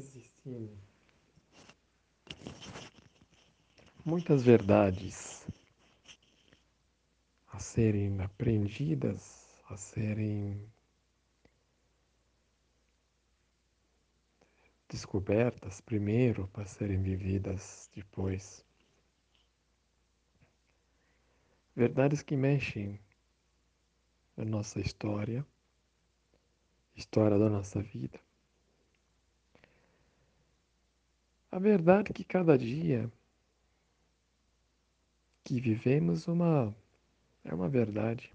Existem muitas verdades a serem aprendidas, a serem descobertas primeiro para serem vividas depois. Verdades que mexem na nossa história, história da nossa vida. A verdade é que cada dia que vivemos uma é uma verdade.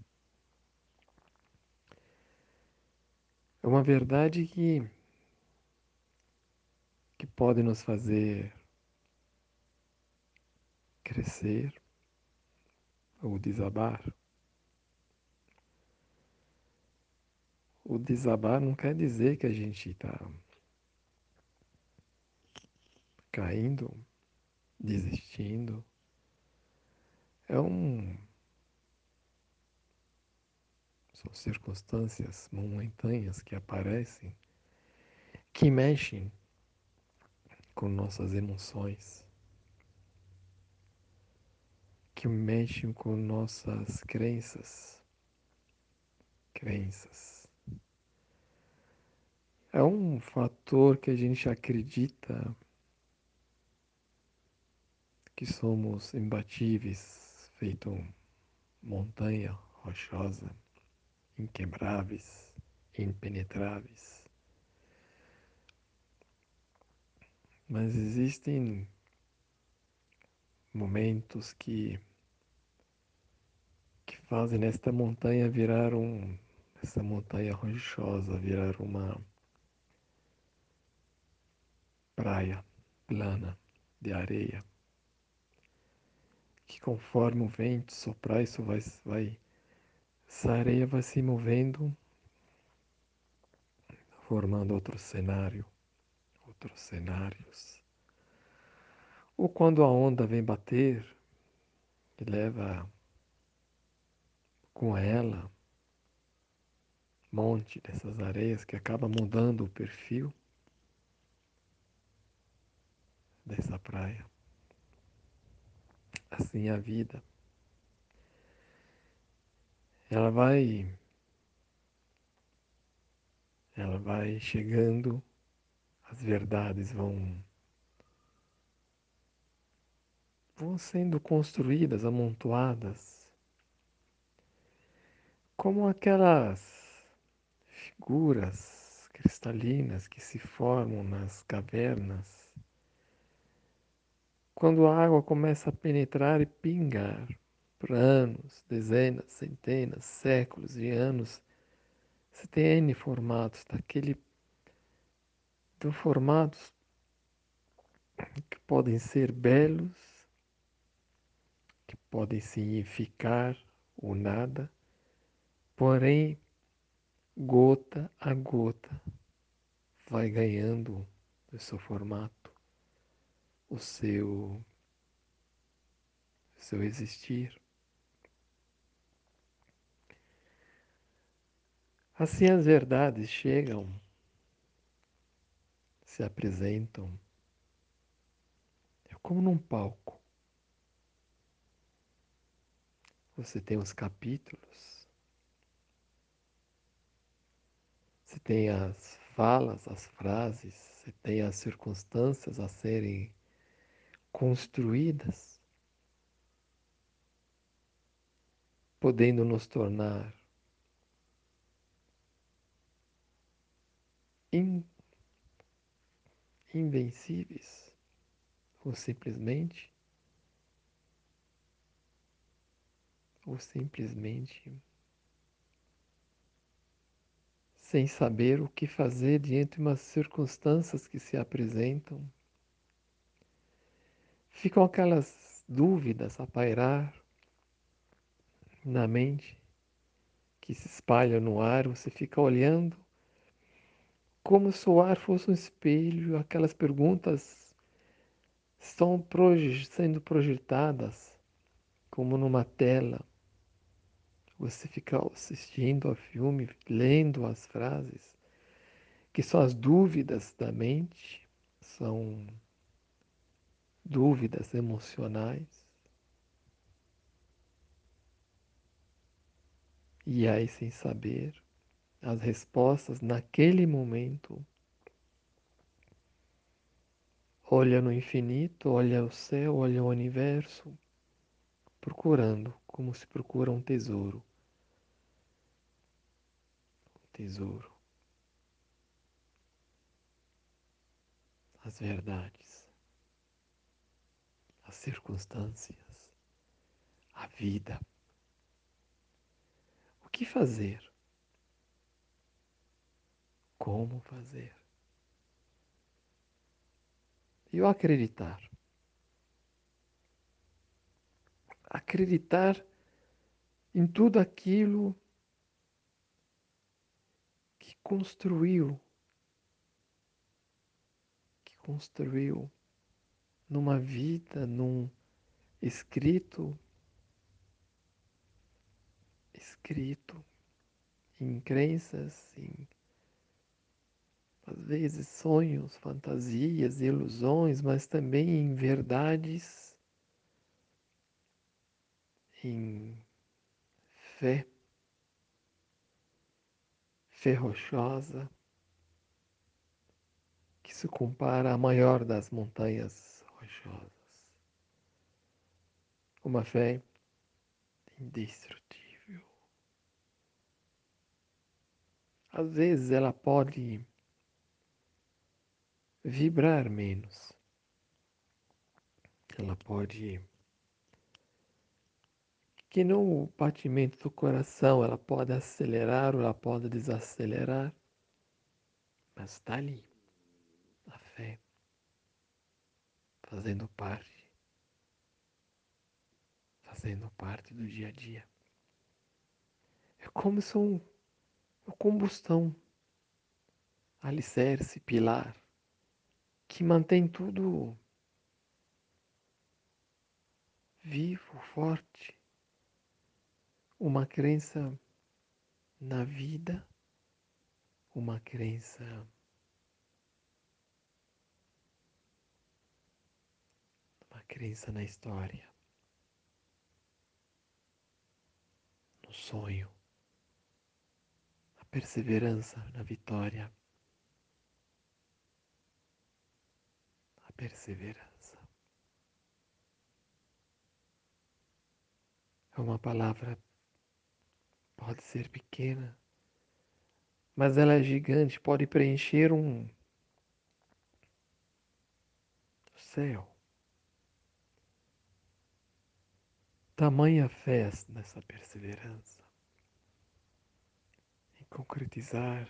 É uma verdade que que pode nos fazer crescer ou desabar. O desabar não quer dizer que a gente está caindo, desistindo. É um. São circunstâncias momentâneas que aparecem, que mexem com nossas emoções, que mexem com nossas crenças. Crenças. É um fator que a gente acredita que somos imbatíveis, feito montanha rochosa, inquebráveis, impenetráveis. Mas existem momentos que que fazem esta montanha virar um essa montanha rochosa virar uma praia plana de areia que conforme o vento soprar, isso vai, vai, essa areia vai se movendo, formando outro cenário, outros cenários. Ou quando a onda vem bater e leva com ela um monte dessas areias que acaba mudando o perfil dessa praia assim a vida. Ela vai ela vai chegando, as verdades vão vão sendo construídas, amontoadas, como aquelas figuras cristalinas que se formam nas cavernas quando a água começa a penetrar e pingar por anos, dezenas, centenas, séculos de anos, você tem N formatos daquele de formatos que podem ser belos, que podem significar o nada, porém gota a gota vai ganhando o seu formato o seu, seu existir. Assim as verdades chegam, se apresentam, é como num palco. Você tem os capítulos, você tem as falas, as frases, você tem as circunstâncias a serem construídas, podendo nos tornar in, invencíveis ou simplesmente ou simplesmente sem saber o que fazer diante de umas circunstâncias que se apresentam ficam aquelas dúvidas a pairar na mente, que se espalham no ar, você fica olhando como se o ar fosse um espelho, aquelas perguntas estão sendo projetadas como numa tela. Você fica assistindo ao filme, lendo as frases, que são as dúvidas da mente, são dúvidas emocionais. E aí, sem saber as respostas naquele momento, olha no infinito, olha o céu, olha o universo, procurando como se procura um tesouro. Um tesouro. As verdades, as circunstâncias, a vida que fazer? Como fazer? E o acreditar. Acreditar em tudo aquilo que construiu, que construiu numa vida, num escrito escrito em crenças, em às vezes sonhos, fantasias, ilusões, mas também em verdades, em fé, fé rochosa, que se compara à maior das montanhas Uma fé indestrutível. às vezes ela pode vibrar menos. Ela pode que no batimento do coração ela pode acelerar ou ela pode desacelerar, mas está ali a fé fazendo parte, fazendo parte do dia a dia. É como se um a combustão, alicerce, pilar, que mantém tudo vivo, forte. Uma crença na vida, uma crença crença na história, no sonho perseverança na vitória. A perseverança. É uma palavra, pode ser pequena, mas ela é gigante, pode preencher um céu. Tamanha fé nessa perseverança concretizar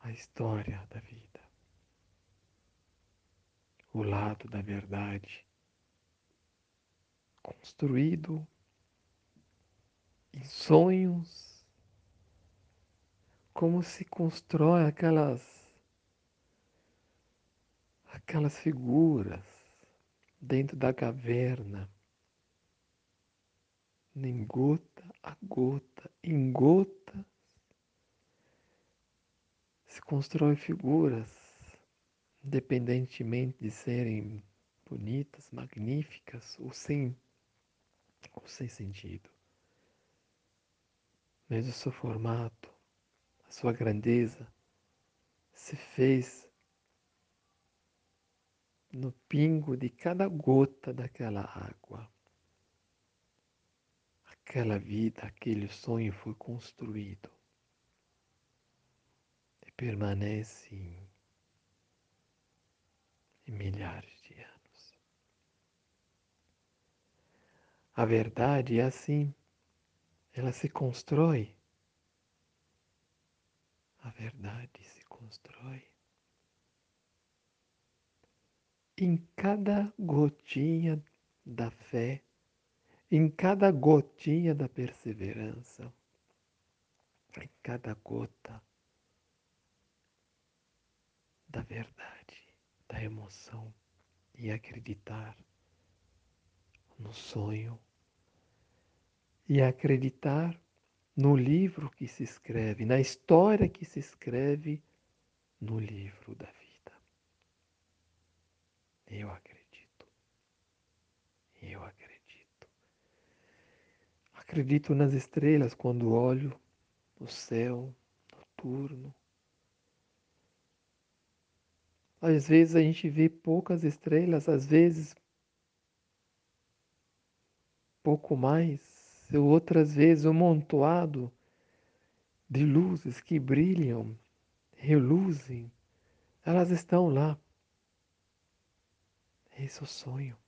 a história da vida, o lado da verdade construído em sonhos, como se constrói aquelas aquelas figuras dentro da caverna nem gota a gota, em gotas, se constrói figuras, independentemente de serem bonitas, magníficas ou sem, ou sem sentido. Mas o seu formato, a sua grandeza, se fez no pingo de cada gota daquela água aquela vida, aquele sonho foi construído e permanece em, em milhares de anos. A verdade é assim, ela se constrói. A verdade se constrói em cada gotinha da fé em cada gotinha da perseverança, em cada gota da verdade, da emoção e acreditar no sonho e acreditar no livro que se escreve, na história que se escreve no livro da vida. Eu acredito. Eu acredito. Acredito nas estrelas quando olho o céu noturno. Às vezes a gente vê poucas estrelas, às vezes pouco mais, outras vezes um montoado de luzes que brilham, reluzem, elas estão lá. Esse é o sonho.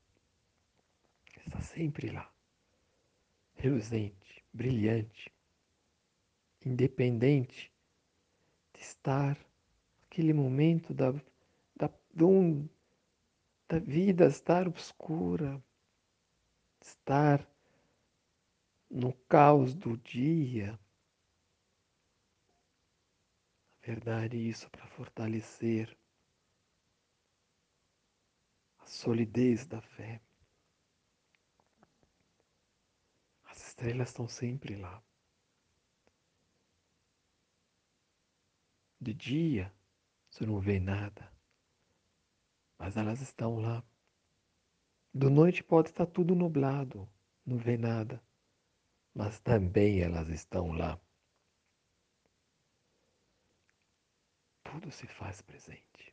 Está sempre lá. Reluzente, brilhante, independente de estar naquele momento da, da, da vida estar obscura, estar no caos do dia. Na verdade, isso para fortalecer a solidez da fé. As estrelas estão sempre lá. De dia, você não vê nada, mas elas estão lá. Do noite pode estar tudo nublado, não vê nada, mas também elas estão lá. Tudo se faz presente.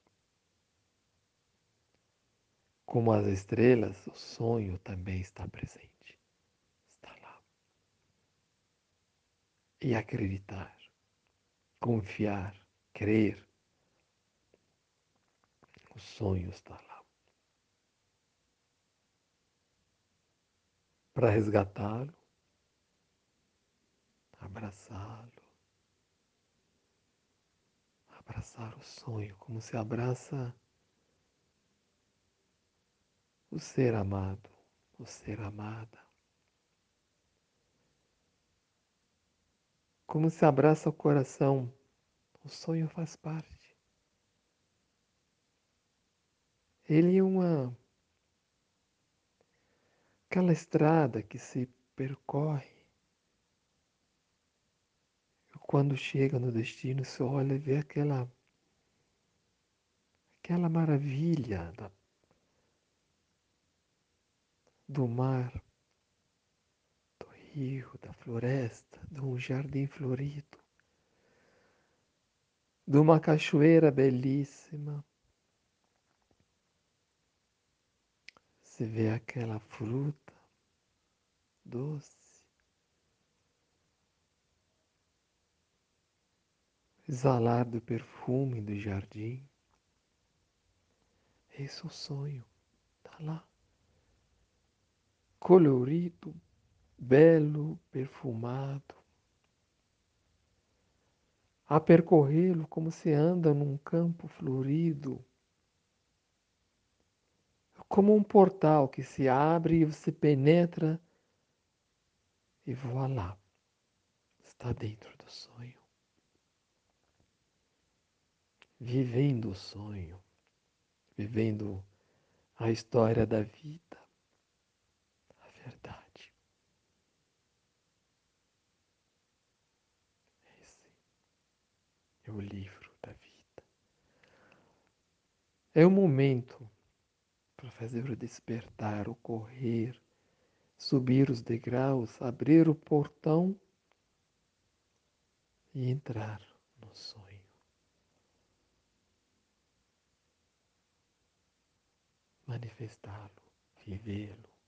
Como as estrelas, o sonho também está presente. Está lá. E acreditar, confiar, crer. O sonho está lá. para resgatá-lo, abraçá-lo, abraçar o sonho como se abraça o ser amado, o ser amada. Como se abraça o coração, o sonho faz parte. Ele é uma aquela estrada que se percorre. Quando chega no destino, você olha e vê aquela aquela maravilha da, do mar, do rio, da floresta, de um jardim florido, de uma cachoeira belíssima. Você vê aquela fruta doce, exalar do perfume do jardim. Esse é o sonho, está lá. Colorido, belo, perfumado. A percorrê-lo como se anda num campo florido como um portal que se abre e você penetra e voa lá. Está dentro do sonho. Vivendo o sonho, vivendo a história da vida, verdade. Esse é o livro da vida. É o momento para fazer o despertar, o correr, subir os degraus, abrir o portão e entrar no sonho. Manifestá-lo, vivê-lo.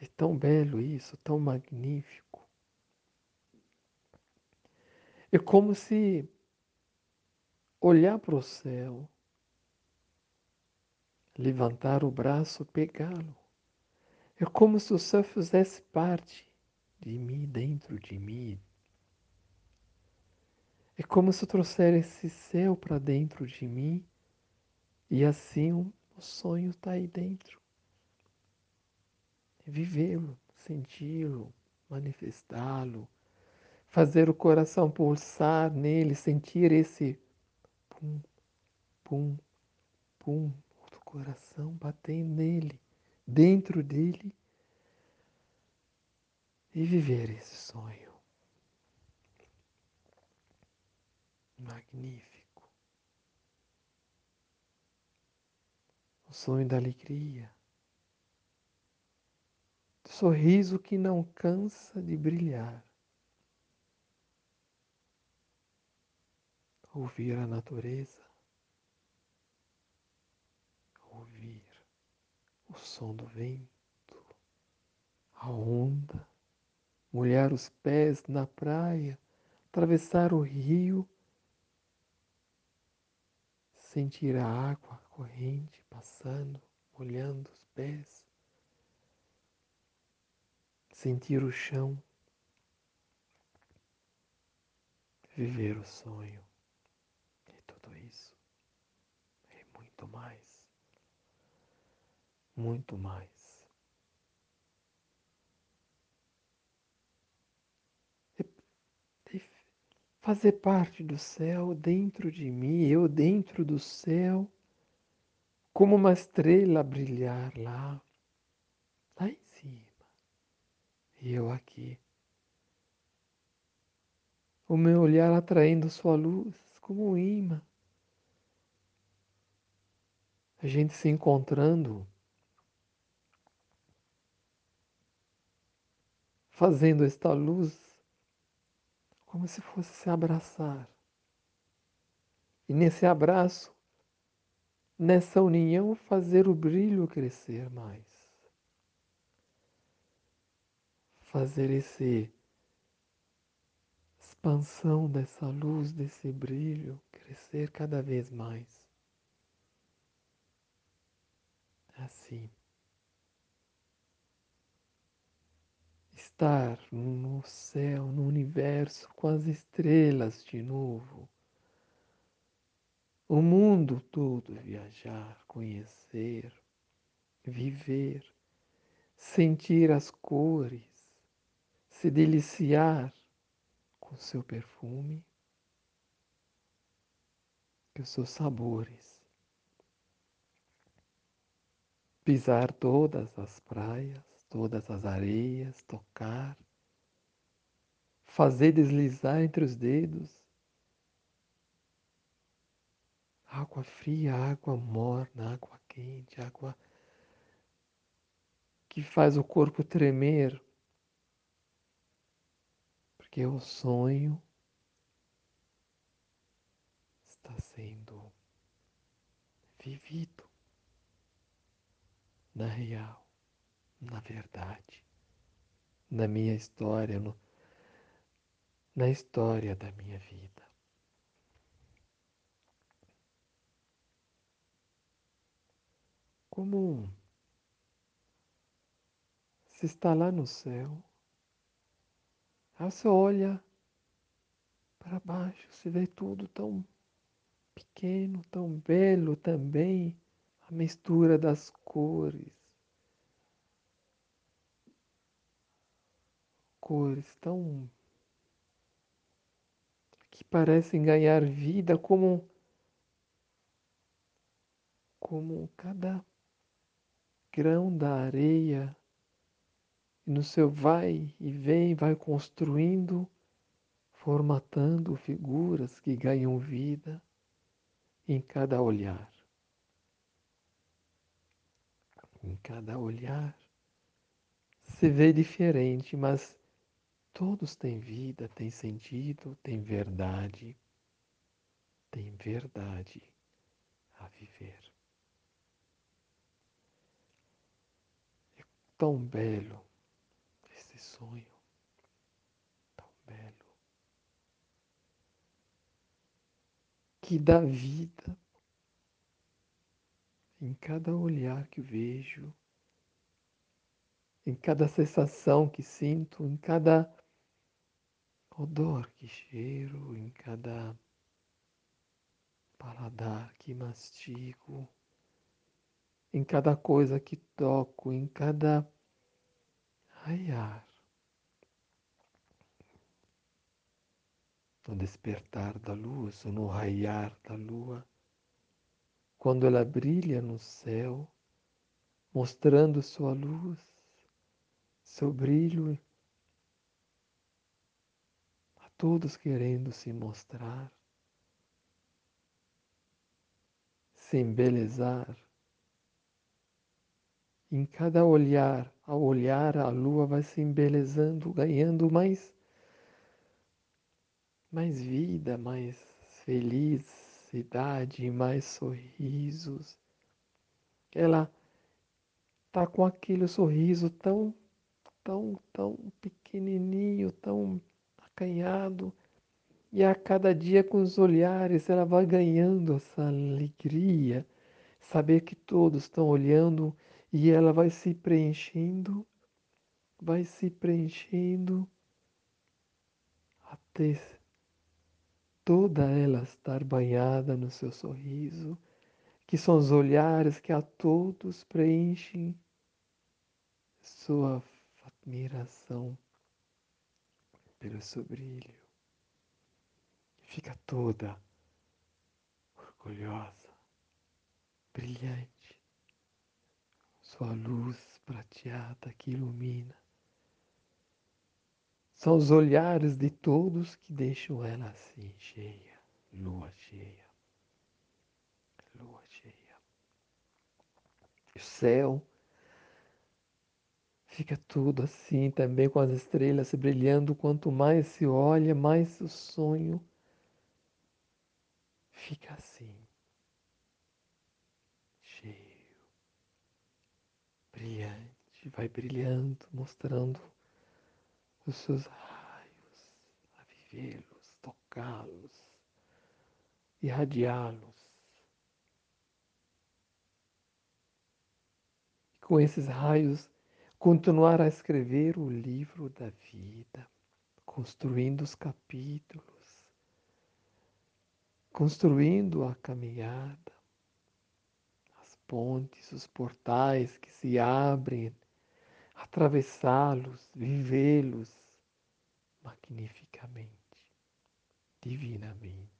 É tão belo isso, tão magnífico. É como se olhar para o céu levantar o braço, pegá-lo. É como se o céu fizesse parte de mim, dentro de mim. É como se eu trouxesse esse céu para dentro de mim e assim o, sonho está aí dentro vivê-lo, senti-lo, manifestá-lo, fazer o coração pulsar nele, sentir esse pum, pum, pum do coração batendo nele, dentro dele, e viver esse sonho. Magnífico. O sonho da alegria sorriso que não cansa de brilhar. Ouvir a natureza, ouvir o som do vento, a onda, molhar os pés na praia, atravessar o rio, sentir a água corrente passando, molhando os pés, sentir o chão, viver o sonho e tudo isso e muito mais, muito mais. fazer parte do céu dentro de mim, eu dentro do céu, como uma estrela brilhar lá, lá em e eu aqui. O meu olhar atraindo sua luz como um imã. A gente se encontrando, fazendo esta luz como se fosse se abraçar. E nesse abraço, nessa união, fazer o brilho crescer mais. Fazer esse expansão dessa luz, desse brilho crescer cada vez mais. Assim. estar no céu, no universo, com as estrelas de novo. O mundo todo viajar, conhecer, viver, sentir as cores, se deliciar com seu perfume, com seus sabores. Pisar todas as praias, todas as areias, tocar, fazer deslizar entre os dedos. Água fria, água morna, água quente, água que faz o corpo tremer, porque o sonho está sendo vivido na real na verdade, na minha história, no, na história da minha vida. Como se está lá no céu, aí você olha para baixo, você vê tudo tão pequeno, tão belo também, a mistura das cores, cores tão que parecem ganhar vida como como cada grão da areia e no seu vai e vem vai construindo formatando figuras que ganham vida em cada olhar em cada olhar se vê diferente mas Todos têm vida, têm sentido, têm verdade, têm verdade a viver. É tão belo esse sonho, tão belo, que dá vida em cada olhar que vejo, em cada sensação que sinto, em cada odor que cheiro em cada paladar que mastigo, em cada coisa que toco, em cada raiar. No despertar da luz, no raiar da lua, quando ela brilha no céu, mostrando sua luz, seu brilho todos querendo se mostrar, se embelezar. Em cada olhar, ao olhar, a lua vai se embelezando, ganhando mais, mais vida, mais felicidade, mais sorrisos. Ela tá com aquele sorriso tão, tão, tão pequenininho, tão acanhado. E a cada dia com os olhares ela vai ganhando essa alegria, saber que todos estão olhando e ela vai se preenchendo, vai se preenchendo até toda ela estar banhada no seu sorriso, que são os olhares que a todos preenchem sua admiração pelo seu brilho. Fica toda orgulhosa, brilhante, sua luz prateada que ilumina. São os olhares de todos que deixam ela assim, cheia, lua cheia, lua cheia. O céu fica tudo assim também com as estrelas brilhando. Quanto mais se olha, mais o sonho fica assim, cheio, brilhante, vai brilhando, mostrando os seus raios, a vivê-los, tocá-los, irradiá-los. Com esses raios, continuar a escrever o livro da vida, construindo os capítulos, construindo a caminhada, as pontes, os portais que se abrem atravessá-los, vivê-los magnificamente, divinamente.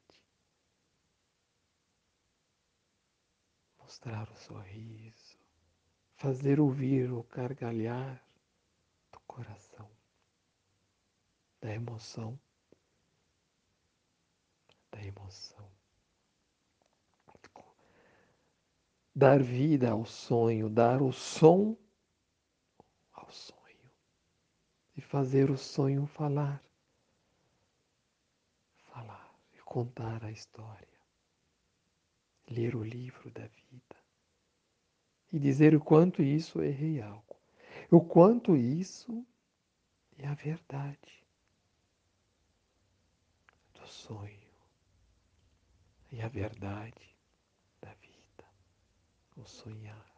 Mostrar o sorriso, fazer ouvir o gargalhar do coração, da emoção, da emoção. Dar vida ao sonho, dar o som ao sonho e fazer o sonho falar, falar e contar a história, ler o livro da vida. E dizer o quanto isso é real, o quanto isso é a verdade do sonho e a verdade da vida, o sonhar.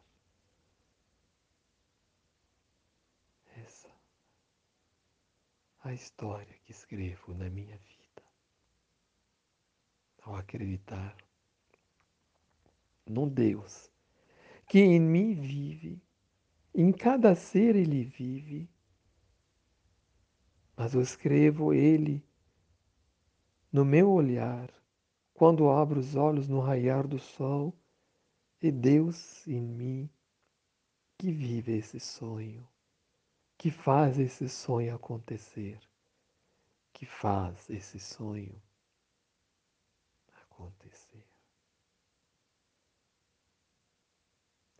A história que escrevo na minha vida. Ao acreditar num Deus que em mim vive, em cada ser ele vive, mas eu escrevo ele no meu olhar, quando abro os olhos no raiar do sol, e Deus em mim que vive esse sonho que faz esse sonho acontecer, que faz esse sonho acontecer.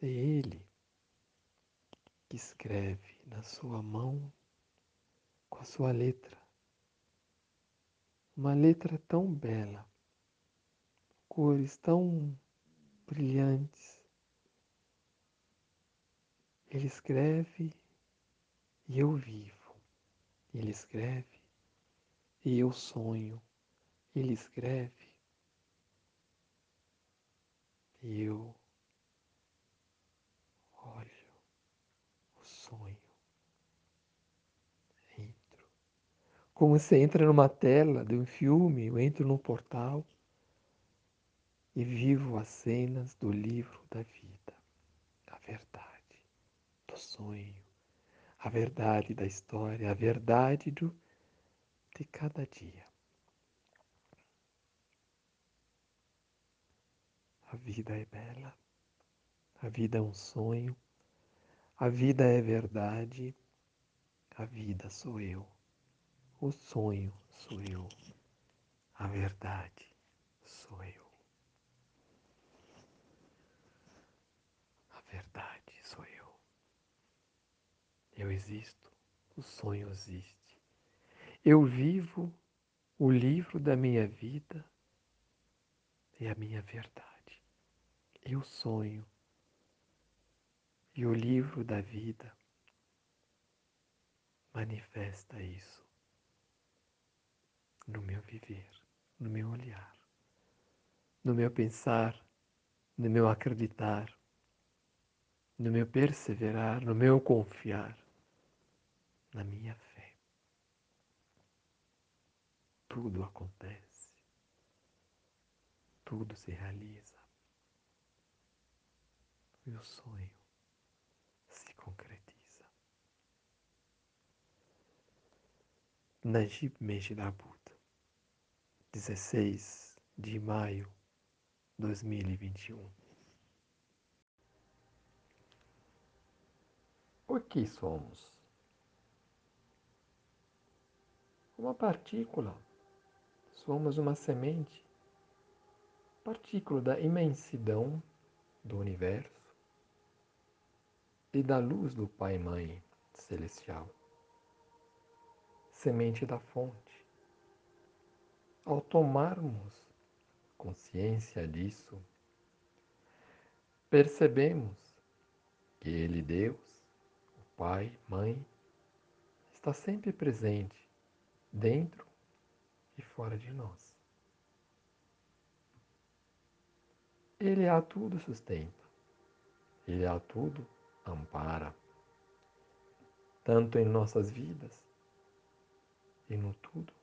É Ele que escreve na sua mão com a sua letra, uma letra tão bela, cores tão brilhantes. Ele escreve e eu vivo. Ele escreve e eu sonho. Ele escreve e eu olho o sonho. Entro. Como você entra numa tela de um filme, eu entro num portal e vivo as cenas do livro da vida, a verdade, do sonho a verdade da história, a verdade do, de cada dia. A vida é bela, a vida é um sonho, a vida é verdade, a vida sou eu, o sonho sou eu, a verdade sou eu. A verdade. Eu existo, o sonho existe. Eu vivo o livro da minha vida e a minha verdade. Eu sonho e o livro da vida manifesta isso no meu viver, no meu olhar, no meu pensar, no meu acreditar, no meu perseverar, no meu confiar, na minha fé. Tudo acontece, tudo se realiza. E o sonho se concretiza. Najib Mejidabut, 16 de maio de 2021. O que somos? Uma partícula. Somos uma semente, partícula da imensidão do universo e da luz do Pai e Mãe celestial, semente da fonte. Ao tomarmos consciência disso, percebemos que Ele, Deus, pai, mãe, está sempre presente dentro e fora de nós. Ele a tudo sustenta, ele a tudo ampara, tanto em nossas vidas e no tudo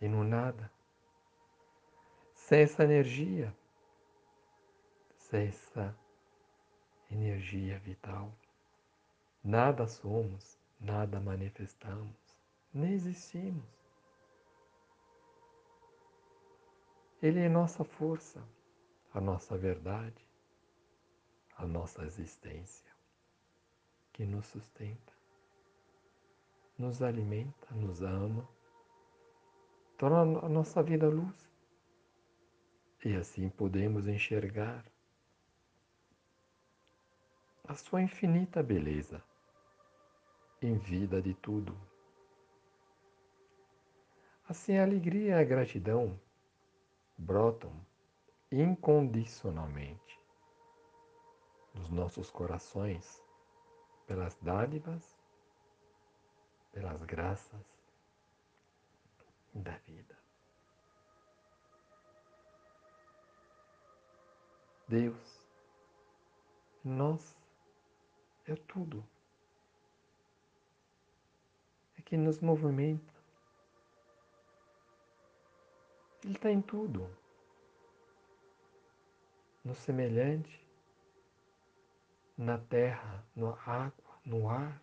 e no nada. Sem essa energia, sem essa energia vital, Nada somos, nada manifestamos, nem existimos. Ele é nossa força, a nossa verdade, a nossa existência, que nos sustenta, nos alimenta, nos ama, torna a nossa vida luz. E assim podemos enxergar a sua infinita beleza em vida de tudo. Assim, a alegria e a gratidão brotam incondicionalmente dos nossos corações pelas dádivas, pelas graças da vida. Deus, nós é tudo. que nos movimenta. Ele está em tudo. No semelhante, na terra, na água, no ar,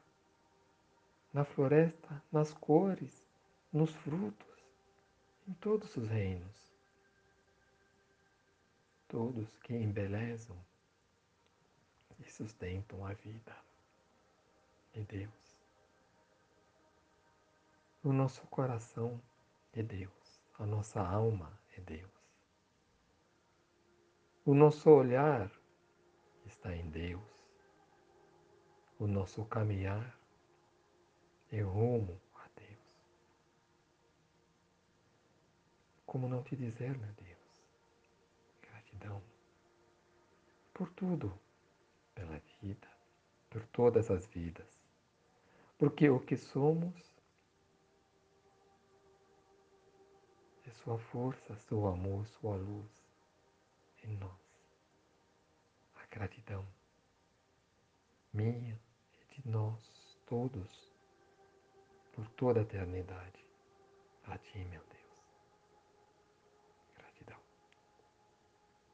na floresta, nas cores, nos frutos, em todos os reinos. Todos que embelezam e sustentam a vida de Deus. O nosso coração é Deus, a nossa alma é Deus. O nosso olhar está em Deus. O nosso caminhar é rumo a Deus. Como não te dizer, meu Deus, gratidão por tudo, pela vida, por todas as vidas. Porque o que somos sua força, seu amor, sua luz em nós. A gratidão minha e de nós todos por toda a eternidade. A Ti, meu Deus.